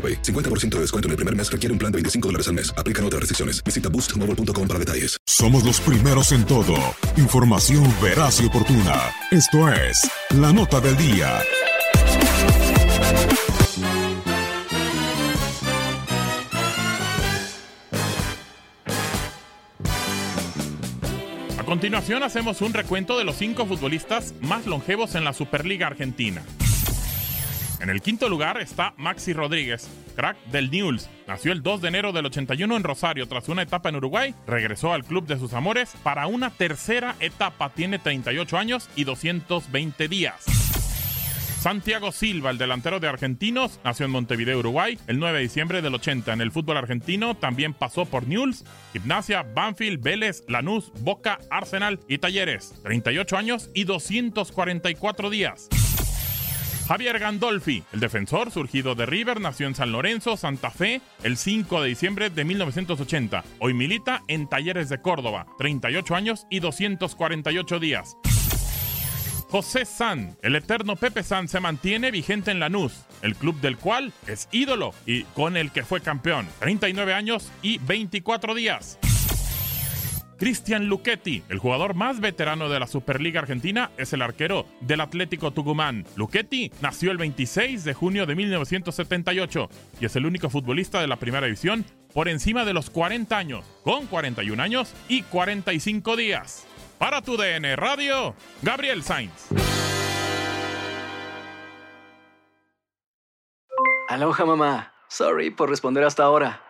AroPay. 50% de descuento en el primer mes requiere un plan de 25 dólares al mes. Aplican otras restricciones. Visita boostmobile.com para detalles. Somos los primeros en todo. Información veraz y oportuna. Esto es La Nota del Día. A continuación hacemos un recuento de los cinco futbolistas más longevos en la Superliga Argentina. En el quinto lugar está Maxi Rodríguez, crack del Newell's. Nació el 2 de enero del 81 en Rosario. Tras una etapa en Uruguay, regresó al club de sus amores para una tercera etapa. Tiene 38 años y 220 días. Santiago Silva, el delantero de Argentinos, nació en Montevideo, Uruguay, el 9 de diciembre del 80. En el fútbol argentino también pasó por Newell's, Gimnasia, Banfield, Vélez, Lanús, Boca, Arsenal y Talleres. 38 años y 244 días. Javier Gandolfi, el defensor surgido de River, nació en San Lorenzo, Santa Fe, el 5 de diciembre de 1980. Hoy milita en Talleres de Córdoba, 38 años y 248 días. José San, el eterno Pepe San, se mantiene vigente en Lanús, el club del cual es ídolo y con el que fue campeón. 39 años y 24 días. Cristian Luchetti, el jugador más veterano de la Superliga Argentina, es el arquero del Atlético Tucumán. Luchetti nació el 26 de junio de 1978 y es el único futbolista de la primera división por encima de los 40 años, con 41 años y 45 días. Para tu DN Radio, Gabriel Sainz. Aloha mamá. Sorry por responder hasta ahora.